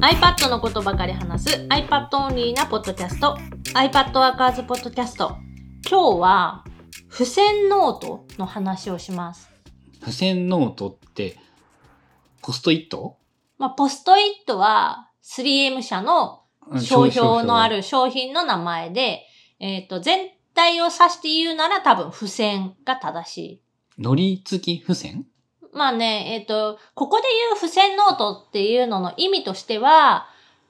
iPad のことばかり話す iPad オンリーなポッドキャスト iPad Workers ポッドキャスト今日は付箋ノートの話をします。付箋ノートって、ポストイット？まあ、ポストイットは 3M 社の商標のあ。る商品の名前で、えっ、と、全体を指して言うなら多分付箋が正しい。のり付き付箋？まあね、えっ、と、ここで言う付箋ノートっていうのの意味としては、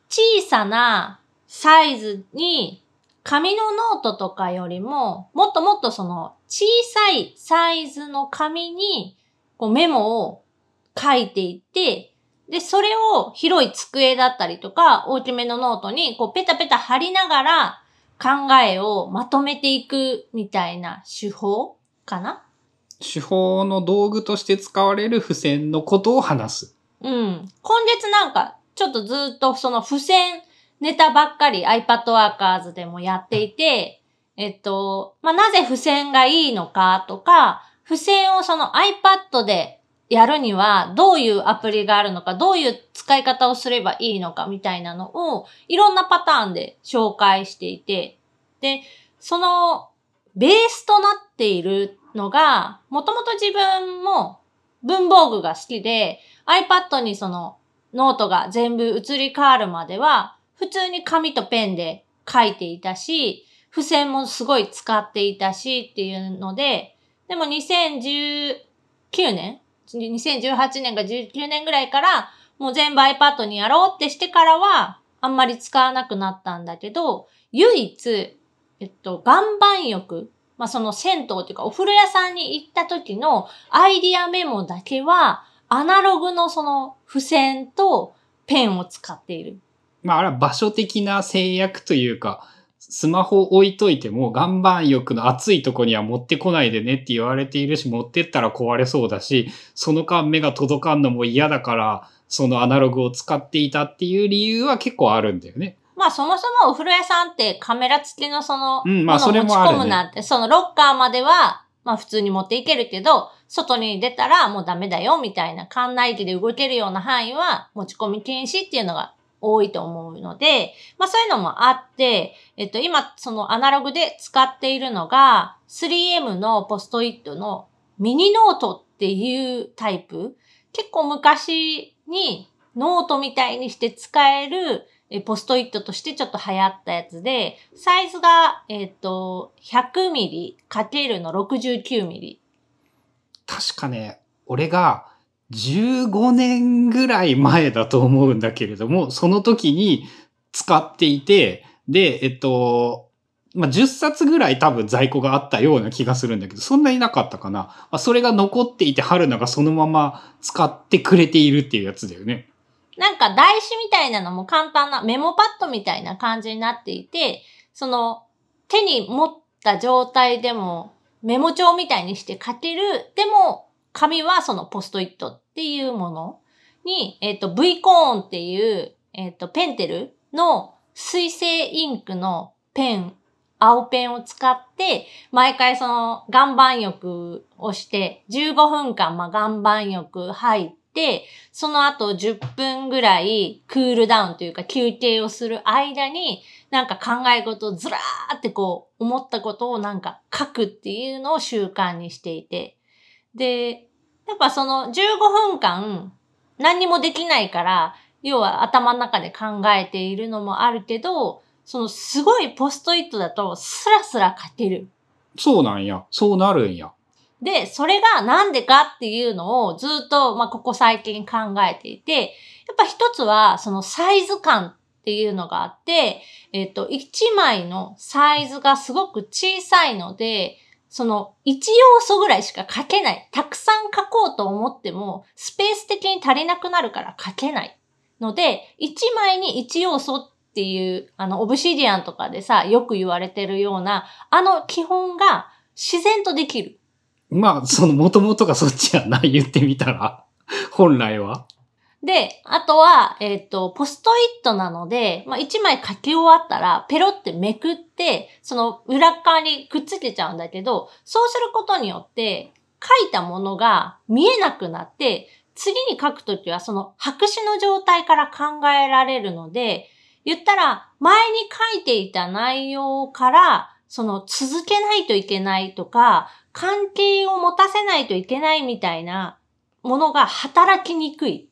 小さなサイズに紙のノートとかよりも、もっともっとその小さいサイズの紙にこうメモを書いていって、で、それを広い机だったりとか、大きめのノートにこうペタペタ貼りながら考えをまとめていくみたいな手法かな？手法の道具として使われる付箋のことを話す。うん。今月なんか、ちょっとずっとその付箋ネタばっかり iPad Workers でもやっていて、えっと、まあ、なぜ付箋がいいのかとか、付箋をその iPad でやるにはどういうアプリがあるのか、どういう使い方をすればいいのかみたいなのをいろんなパターンで紹介していて、で、そのベースとなっているのが、もともと自分も文房具が好きで、iPad にそのノートが全部移り変わるまでは、普通に紙とペンで書いていたし、付箋もすごい使っていたしっていうので、でも2019年 ?2018 年か19年ぐらいから、もう全部 iPad にやろうってしてからは、あんまり使わなくなったんだけど、唯一、えっと、岩盤浴、まあ、その銭湯っていうかお風呂屋さんに行った時のアイディアメモだけは、アナログのその付箋とペンを使っている。まあ、あれは場所的な制約というか、スマホ置いといても岩盤浴の暑いとこには持ってこないでねって言われているし、持ってったら壊れそうだし、その間目が届かんのも嫌だから、そのアナログを使っていたっていう理由は結構あるんだよね。まあそもそもお風呂屋さんってカメラ付きのその、うんまあそれもあるね込むなんて、そのロッカーまでは、まあ普通に持っていけるけど、外に出たらもうダメだよみたいな、館内機で動けるような範囲は持ち込み禁止っていうのが多いと思うので、まあそういうのもあって、えっと今そのアナログで使っているのが 3M のポストイットのミニノートっていうタイプ。結構昔にノートみたいにして使えるえポストイットとしてちょっと流行ったやつで、サイズが、えっ、と、100ミリかけるの69ミリ。確かね、俺が15年ぐらい前だと思うんだけれども、その時に使っていて、で、えっと、まあ、10冊ぐらい多分在庫があったような気がするんだけど、そんなになかったかな。まあ、それが残っていて、春菜がそのまま使ってくれているっていうやつだよね。なんか台紙みたいなのも簡単なメモパッドみたいな感じになっていて、その手に持った状態でもメモ帳みたいにして書ける、でも紙はそのポストイットっていうものに、えっ、と V コーンっていう、えっ、とペンテルの水性インクのペン、青ペンを使って、毎回その岩盤浴をして、15分間まあ岩盤浴入っ、その後10分ぐらいクールダウンというか休憩をする間に、なんか考え事をずらーってこう思ったことをなんか書くっていうのを習慣にしていて。で、やっぱその15分間何にもできないから、要は頭の中で考えているのもあるけど、そのすごいポストイットだとスラスラ書ける。そうなんや。そうなるんや。で、それがなんでかっていうのをずっと、まあ、ここ最近考えていて、やっぱ一つは、そのサイズ感っていうのがあって、えっと、一枚のサイズがすごく小さいので、その一要素ぐらいしか書けない。たくさん書こうと思っても、スペース的に足りなくなるから書けない。ので、一枚に一要素っていう、あの、オブシディアンとかでさ、よく言われてるような、あの基本が自然とできる。まあ、その元々がそっちやな、言ってみたら。本来は。で、あとは、えっ、と、ポストイットなので、まあ、一枚書き終わったら、ペロってめくって、その裏側にくっつけちゃうんだけど、そうすることによって、書いたものが見えなくなって、次に書くときはその白紙の状態から考えられるので、言ったら前に書いていた内容からその続けないといけないとか、関係を持たせないといけないみたいなものが働きにくい。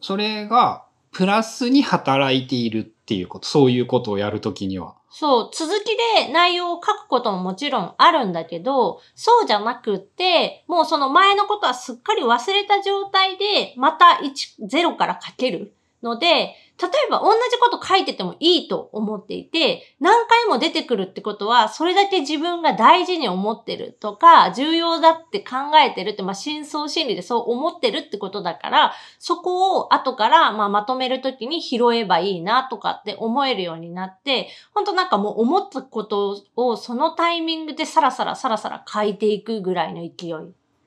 それが、プラスに働いているっていうこと、そういうことをやるときには。そう、続きで内容を書くことももちろんあるんだけど、そうじゃなくって、もうその前のことはすっかり忘れた状態で、また1、0から書けるので、例えば同じこと書いててもいいと思っていて、何回も出てくるってことは、それだけ自分が大事に思ってるとか、重要だって考えてるって、まあ、深層心理でそう思ってるってことだから、そこを後から、まあ、まとめるときに拾えばいいなとかって思えるようになって、本当なんかもう思ったことをそのタイミングでさらさらさらさら書いていくぐらいの勢い。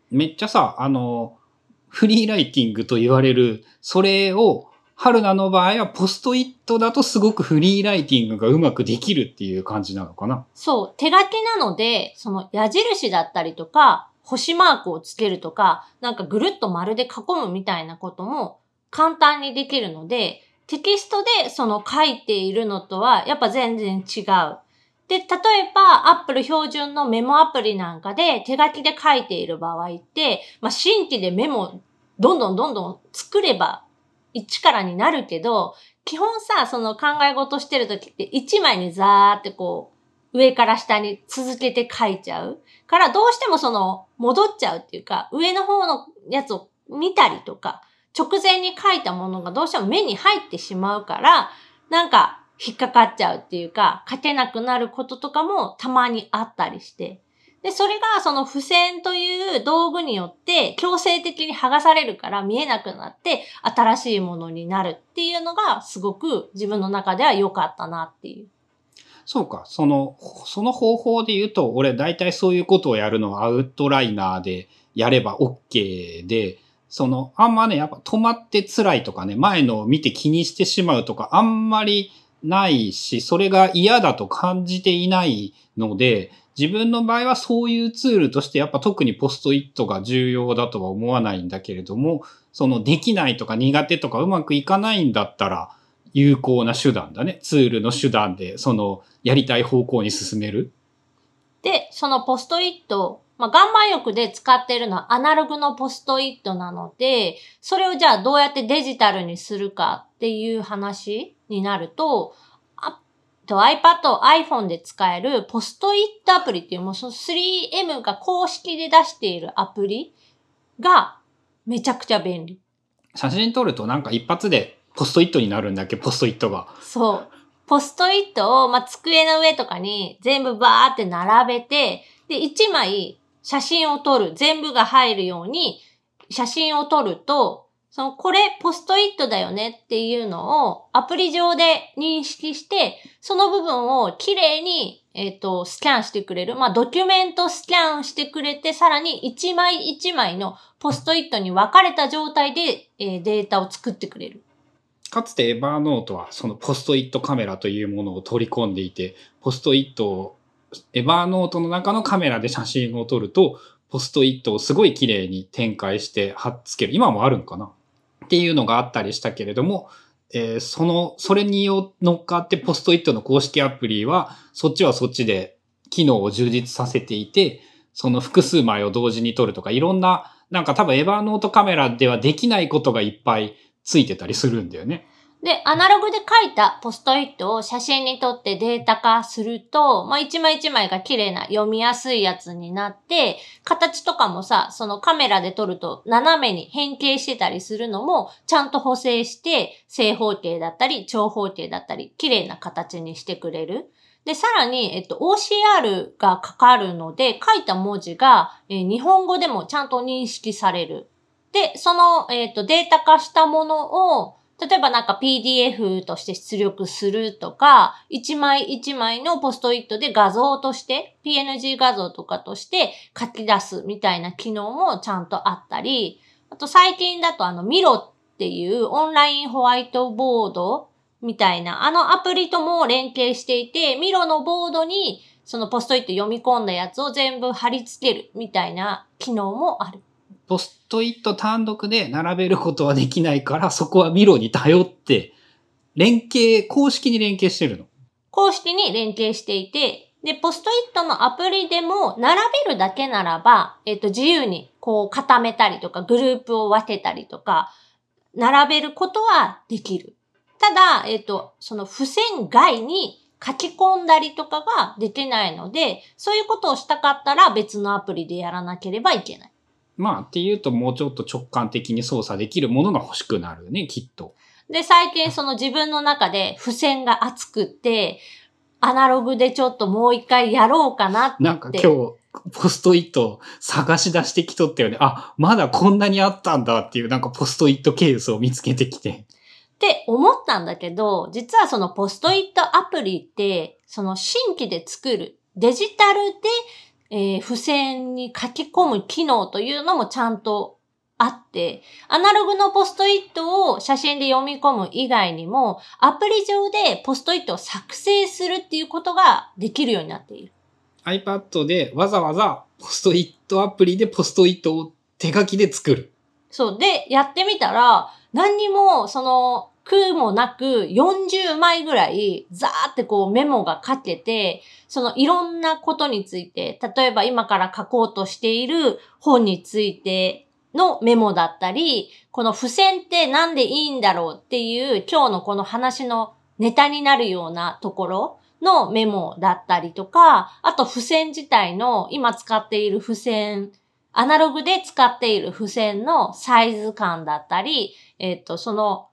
めっちゃさ、あの、フリーライティングと言われる、それを春菜の場合はポストイットだとすごくフリーライティングがうまくできるっていう感じなのかなそう。手書きなので、その矢印だったりとか、星マークをつけるとか、なんかぐるっと丸で囲むみたいなことも簡単にできるので、テキストでその書いているのとはやっぱ全然違う。で、例えば Apple 標準のメモアプリなんかで手書きで書いている場合って、まあ、新規でメモどんどんどんどん作れば1からになるけど、基本さ、その考え事してる時って1枚にザーってこう、上から下に続けて書いちゃう。からどうしてもその、戻っちゃうっていうか、上の方のやつを見たりとか、直前に書いたものがどうしても目に入ってしまうから、なんか引っかかっちゃうっていうか、書けなくなることとかもたまにあったりして。で、それがその付箋という道具によって強制的に剥がされるから見えなくなって新しいものになるっていうのがすごく自分の中では良かったなっていう。そうか。その、その方法で言うと、俺大体そういうことをやるのはアウトライナーでやれば OK で、その、あんまね、やっぱ止まって辛いとかね、前のを見て気にしてしまうとか、あんまりないし、それが嫌だと感じていないので、自分の場合はそういうツールとしてやっぱ特にポストイットが重要だとは思わないんだけれども、そのできないとか苦手とかうまくいかないんだったら有効な手段だね。ツールの手段でそのやりたい方向に進める。で、そのポストイット、まあ、岩盤浴で使ってるのはアナログのポストイットなので、それをじゃあどうやってデジタルにするかっていう話になると、と iPad、iPhone で使えるポストイットアプリっていうもうその 3M が公式で出しているアプリがめちゃくちゃ便利。写真撮るとなんか一発でポストイットになるんだっけ、ポストイットが。そう。ポストイットを、まあ、机の上とかに全部バーって並べて、で、1枚写真を撮る。全部が入るように写真を撮ると、その、これポストイットだよねっていうのをアプリ上で認識して、その部分をきれいに、えっ、ー、と、スキャンしてくれる。まあ、ドキュメントスキャンしてくれて、さらに一枚一枚のポストイットに分かれた状態で、えー、データを作ってくれる。かつてエバーノートはそのポストイットカメラというものを取り込んでいて、ポストイットをエバーノートの中のカメラで写真を撮ると、ポストイットをすごい綺麗に展開して貼っつける。今もあるんかな？っていうのがあったりしたけれども、えー、その、それに乗っかってポストイットの公式アプリは、そっちはそっちで機能を充実させていて、その複数枚を同時に撮るとか、いろんな、なんか多分エヴァーノートカメラではできないことがいっぱいついてたりするんだよね。で、アナログで書いたポストイットを写真に撮ってデータ化すると、まあ、一枚一枚が綺麗な読みやすいやつになって、形とかもさ、そのカメラで撮ると斜めに変形してたりするのも、ちゃんと補正して、正方形だったり、長方形だったり、綺麗な形にしてくれる。で、さらに、えっと、OCR がかかるので、書いた文字が、えー、日本語でもちゃんと認識される。で、その、えっと、データ化したものを、例えばなんか PDF として出力するとか、一枚一枚のポストイットで画像として、PNG 画像とかとして書き出すみたいな機能もちゃんとあったり、あと最近だとあのミロっていうオンラインホワイトボードみたいな、あのアプリとも連携していて、ミロのボードにそのポストイット読み込んだやつを全部貼り付けるみたいな機能もある。ポストイット単独で並べることはできないから、そこはミロに頼って、連携、公式に連携してるの。公式に連携していて、で、ポストイットのアプリでも並べるだけならば、えっ、と、自由にこう固めたりとか、グループを分けたりとか、並べることはできる。ただ、えっ、と、その付箋外に書き込んだりとかができないので、そういうことをしたかったら別のアプリでやらなければいけない。まあ、っていうともうちょっと直感的に操作できるものが欲しくなるよね、きっと。で、最近その自分の中で付箋が熱くって、アナログでちょっともう一回やろうかなって。なんか今日、ポストイット探し出してきとったよね。あ、まだこんなにあったんだっていうなんかポストイットケースを見つけてきて。って思ったんだけど、実はそのポストイットアプリって、その新規で作るデジタルで、えー付箋に書き込む機能というのもちゃんとあって、アナログのポストイットを写真で読み込む以外にも、アプリ上でポストイットを作成するっていうことができるようになっている。iPad でわざわざポストイットアプリでポストイットを手書きで作る。そう。で、やってみたら、何にも、その、苦もなく40枚ぐらい、ザーってこうメモが書けて、そのいろんなことについて、例えば今から書こうとしている本についてのメモだったり、この付箋ってなんでいいんだろうっていう今日のこの話のネタになるようなところのメモだったりとか、あと付箋自体の今使っている付箋アナログで使っている付箋のサイズ感だったり、えっ、と、その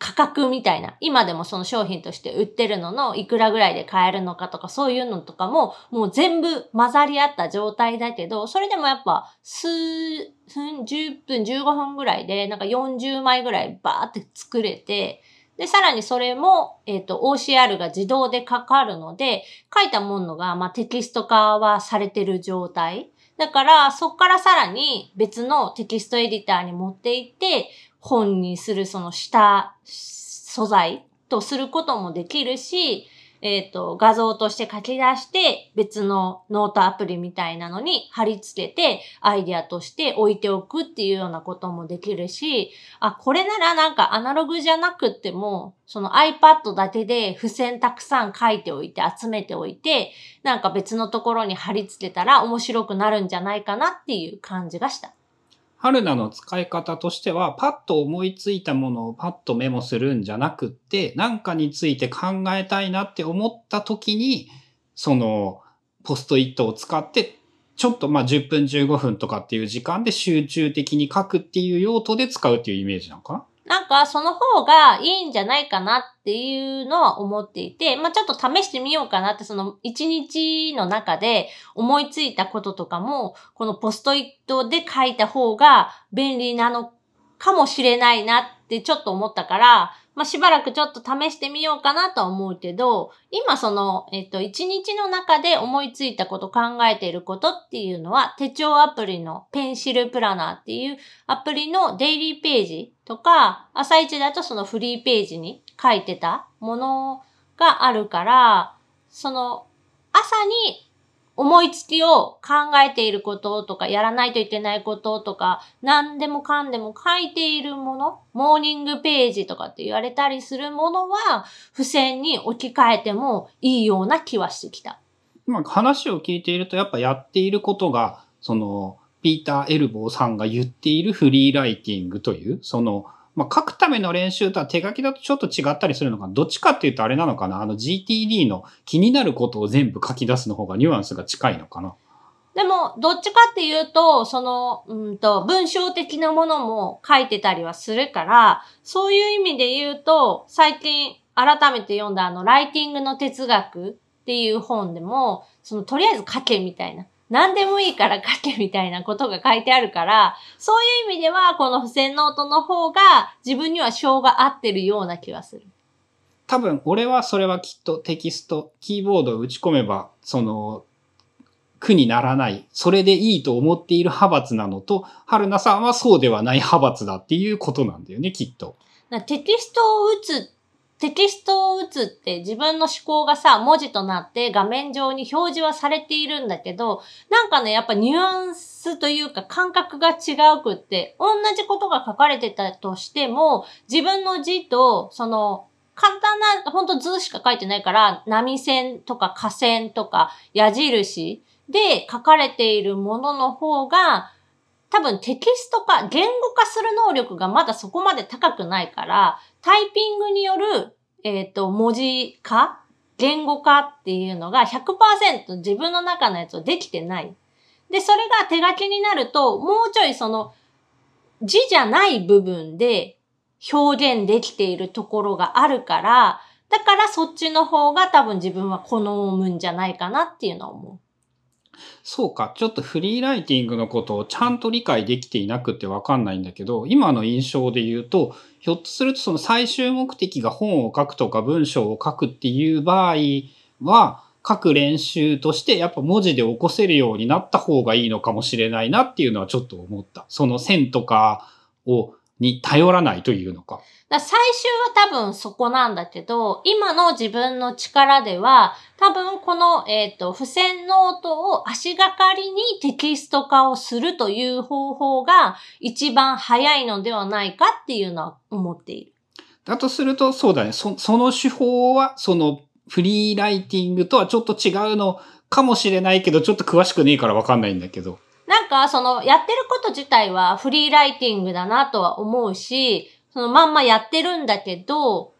価格みたいな、今でもその商品として売ってるののいくらぐらいで買えるのかとかそういうのとかももう全部混ざり合った状態だけど、それでもやっぱ数分、10分、15分ぐらいでなんか40枚ぐらいバーって作れて、で、さらにそれも、えっ、と、OCR が自動でかかるので、書いたものが、まあ、テキスト化はされてる状態。だから、そこからさらに別のテキストエディターに持っていって、本にするその下素材とすることもできるし、えっ、と、画像として書き出して、別のノートアプリみたいなのに貼り付けて、アイディアとして置いておくっていうようなこともできるし、あ、これならなんかアナログじゃなくっても、その iPad だけで付箋たくさん書いておいて、集めておいて、なんか別のところに貼り付けたら面白くなるんじゃないかなっていう感じがした。春菜の使い方としては、パッと思いついたものをパッとメモするんじゃなくって、何かについて考えたいなって思った時に、その、ポストイットを使って、ちょっとまあ10分15分とかっていう時間で集中的に書くっていう用途で使うっていうイメージなのかな？なんかその方がいいんじゃないかなっていうのは思っていて、まあちょっと試してみようかなって、その一日の中で思いついたこととかも、このポストイットで書いた方が便利なのかもしれないなってちょっと思ったから、まあしばらくちょっと試してみようかなとは思うけど、今その、えっと、一日の中で思いついたこと、考えていることっていうのは、手帳アプリのペンシルプラナーっていうアプリのデイリーページとか、朝一だとそのフリーページに書いてたものがあるから、その朝に思いつきを考えていることとか、やらないといけないこととか、何でもかんでも書いているもの、モーニングページとかって言われたりするものは、付箋に置き換えてもいいような気はしてきた。まあ話を聞いていると、やっぱやっていることが、その、ピーター・エルボーさんが言っているフリーライティングという、その、まあ、書くための練習とは手書きだとちょっと違ったりするのか。どっちかっていうとあれなのかな。あの GTD の気になることを全部書き出すの方がニュアンスが近いのかな。でも、どっちかっていうと、その、うんと、文章的なものも書いてたりはするから、そういう意味で言うと、最近改めて読んだあの、ライティングの哲学っていう本でも、その、とりあえず書けみたいな。何でもいいから書けみたいなことが書いてあるから、そういう意味では、この付箋ノートの方が自分には性が合ってるような気はする。多分、俺はそれはきっとテキスト、キーボードを打ち込めば、その、苦にならない、それでいいと思っている派閥なのと、春菜さんはそうではない派閥だっていうことなんだよね、きっと。なテキストを打つっテキストを打つって自分の思考がさ、文字となって画面上に表示はされているんだけど、なんかね、やっぱニュアンスというか感覚が違うくって、同じことが書かれてたとしても、自分の字と、その、簡単な、ほんと図しか書いてないから、波線とか下線とか矢印で書かれているものの方が、多分テキスト化、言語化する能力がまだそこまで高くないから、タイピングによる、えっ、ー、と、文字化言語化っていうのが100%自分の中のやつをできてない。で、それが手書きになると、もうちょいその、字じゃない部分で表現できているところがあるから、だからそっちの方が多分自分は好むんじゃないかなっていうのは思う。そうか、ちょっとフリーライティングのことをちゃんと理解できていなくてわかんないんだけど、今の印象で言うと、ひょっとするとその最終目的が本を書くとか文章を書くっていう場合は、書く練習としてやっぱ文字で起こせるようになった方がいいのかもしれないなっていうのはちょっと思った。その線とかを、に頼らないというのか。だ最終は多分そこなんだけど、今の自分の力では、多分この、えっ、ー、と、付箋ノートを足がかりにテキスト化をするという方法が一番早いのではないかっていうのは思っている。だとすると、そうだね。そその手法は、そのフリーライティングとはちょっと違うのかもしれないけど、ちょっと詳しくねえからわかんないんだけど。なんか、その、やってること自体はフリーライティングだなとは思うし、そのまんまやってるんだけど、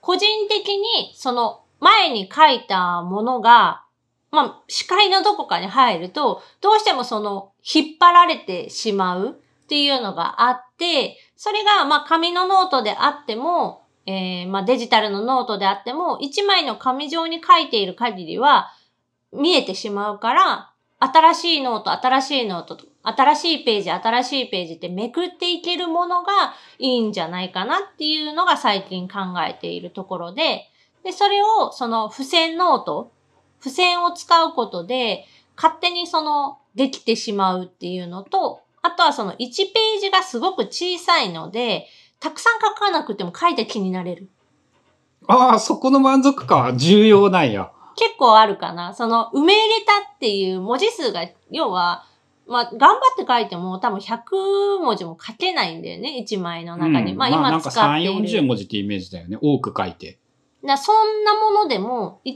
個人的にその前に書いたものが、まあ、視界のどこかに入ると、どうしてもその引っ張られてしまうっていうのがあって、それがまあ紙のノートであっても、えー、まあデジタルのノートであっても、一枚の紙上に書いている限りは見えてしまうから、新しいノート、新しいノート、新しいページ、新しいページってめくっていけるものがいいんじゃないかなっていうのが最近考えているところで、で、それをその付箋ノート、付箋を使うことで勝手にそのできてしまうっていうのと、あとはその1ページがすごく小さいので、たくさん書かなくても書いた気になれる。ああ、そこの満足感は重要なんや。結構あるかな。その、埋め入れたっていう文字数が、要は、まあ、頑張って書いても多分100文字も書けないんだよね、1枚の中に。うん、まあ今使っている。まあ、なんか3、40文字ってイメージだよね。多く書いて。だそんなものでも、1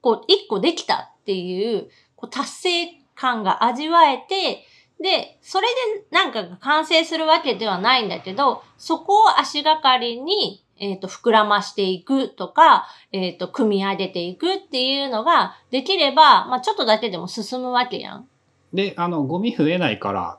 個、1個できたっていう、こう達成感が味わえて、で、それでなんかが完成するわけではないんだけど、そこを足がかりにえっ、ー、と、膨らましていくとか、えっ、ー、と、組み上げていくっていうのができれば、まあちょっとだけでも進むわけやん。で、あの、ゴミ増えないから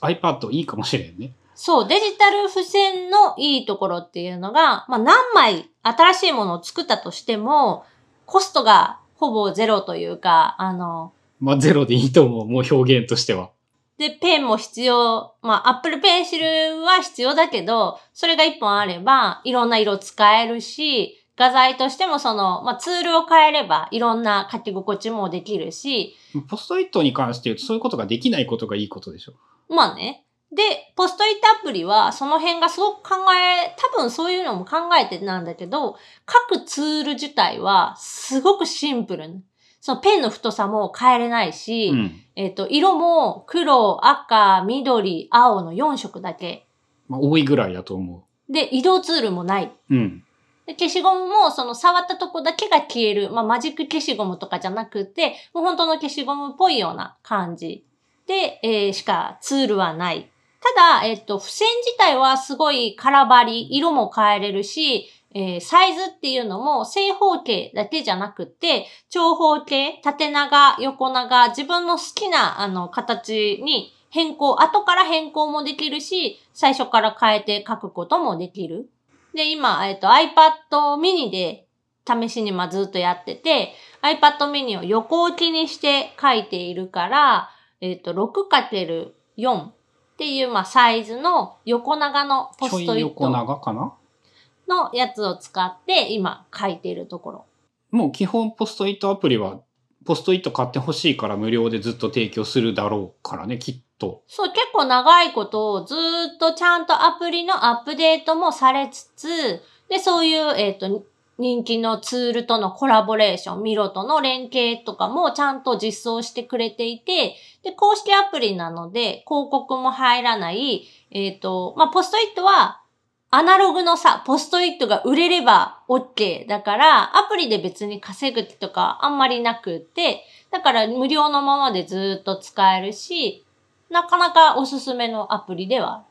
iPad いいかもしれんね。そう、デジタル付箋のいいところっていうのが、まあ何枚新しいものを作ったとしても、コストがほぼゼロというか、あの、まあゼロでいいと思う、もう表現としては。で、ペンも必要、まあ、アップルペンシルは必要だけど、それが一本あれば、いろんな色使えるし、画材としてもその、まあ、ツールを変えれば、いろんな書き心地もできるし。ポストイットに関して言うと、そういうことができないことがいいことでしょ。まあね。で、ポストイットアプリは、その辺がすごく考え、多分そういうのも考えてなんだけど、各ツール自体は、すごくシンプル。そのペンの太さも変えれないし、うん、えっ、ー、と、色も黒、赤、緑、青の4色だけ。まあ、多いぐらいだと思う。で、移動ツールもない。うん。で消しゴムも、その触ったとこだけが消える。まあ、マジック消しゴムとかじゃなくて、もう本当の消しゴムっぽいような感じ。で、えー、しかツールはない。ただ、えっ、と、付箋自体はすごい空張り、色も変えれるし、えー、サイズっていうのも正方形だけじゃなくて、長方形、縦長、横長、自分の好きなあの形に変更、後から変更もできるし、最初から変えて書くこともできる。で、今、えっ、ー、と iPad mini で試しにまずっとやってて、iPad mini を横置きにして書いているから、えっ、ー、と、6×4 っていう、まあ、サイズの横長のポストイット。横長かな？のやつを使って今書いているところ。もう基本ポストイットアプリはポストイット買ってほしいから無料でずっと提供するだろうからね、きっと。そう、結構長いことをずっとちゃんとアプリのアップデートもされつつ、で、そういう、えっ、と、人気のツールとのコラボレーション、ミロとの連携とかもちゃんと実装してくれていて、で、公式アプリなので広告も入らない、えっ、と、まあ、ポストイットはアナログのさ、ポストイットが売れれば OK だから、アプリで別に稼ぐとかあんまりなくって、だから無料のままでずっと使えるし、なかなかおすすめのアプリでは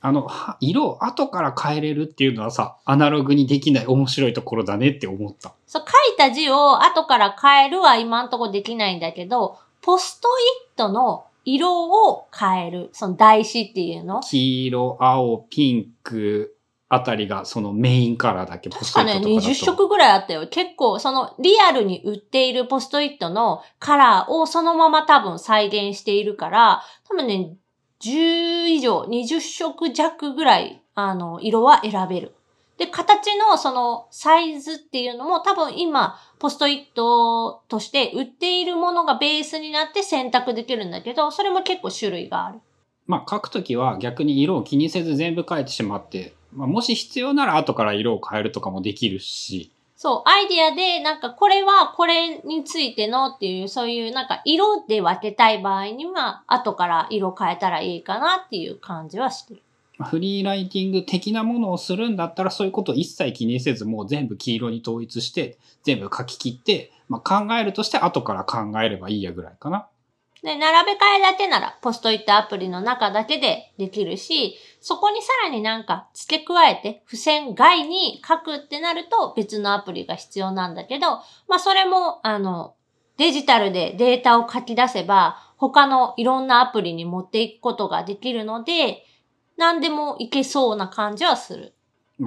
あの、は色を後から変えれるっていうのはさ、アナログにできない面白いところだねって思った。そう、書いた字を後から変えるは今んとこできないんだけど、ポストイットの色を変える。その台紙っていうの。黄色、青、ピンクあたりがそのメインカラーだけポス確かね、トイットとかだと。20色ぐらいあったよ。結構、そのリアルに売っているポストイットのカラーをそのまま多分再現しているから、多分ね、10以上、20色弱ぐらい、あの、色は選べる。で、形のそのサイズっていうのも多分今、ポストイットとして売っているものがベースになって選択できるんだけど、それも結構種類がある。まあ書くときは逆に色を気にせず全部書いてしまって、まあ、もし必要なら後から色を変えるとかもできるし、そう、アイディアで、なんかこれはこれについてのっていう、そういうなんか色で分けたい場合には、後から色変えたらいいかなっていう感じはしてる。まあフリーライティング的なものをするんだったらそういうことを一切気にせずもう全部黄色に統一して全部書き切って、まあ、考えるとして後から考えればいいやぐらいかな。で、並べ替えだけなら、ポストイットアプリの中だけでできるし、そこにさらになんか付け加えて、付箋外に書くってなると別のアプリが必要なんだけど、まあそれも、あの、デジタルでデータを書き出せば、他のいろんなアプリに持っていくことができるので、何でもいけそうな感じはする。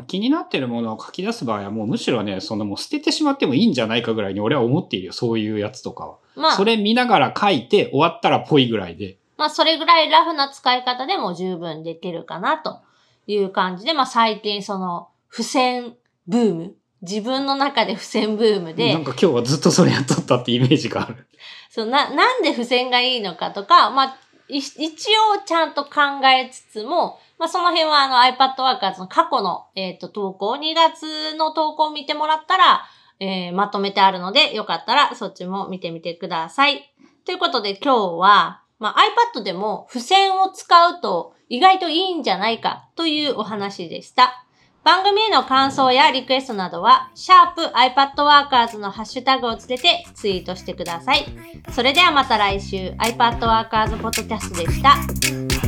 気になってるものを書き出す場合はもうむしろね、そのもう捨ててしまってもいいんじゃないかぐらいに俺は思っているよ。そういうやつとかは。まあそ、れ見ながら書いて終わったらぽいぐらいで。まあそれぐらいラフな使い方でも十分できるかなという感じで、まあ最近その付箋ブーム、自分の中で付箋ブームでなん、か今日はずっとそれやっとったってイメージがある。そうな、なんで付箋がいいのかとか、まあ、い一応ちゃんと考えつつも、まあその辺はあの iPad Workers の過去の、えっ、と投稿、2月の投稿を見てもらったら、えーまとめてあるので、よかったらそっちも見てみてください。ということで今日は、まあ iPad でも付箋を使うと意外といいんじゃないかというお話でした。番組への感想やリクエストなどは、シャープ iPad Workers のハッシュタグをつけてツイートしてください。それではまた来週 iPad Workers ポッドキャストでした。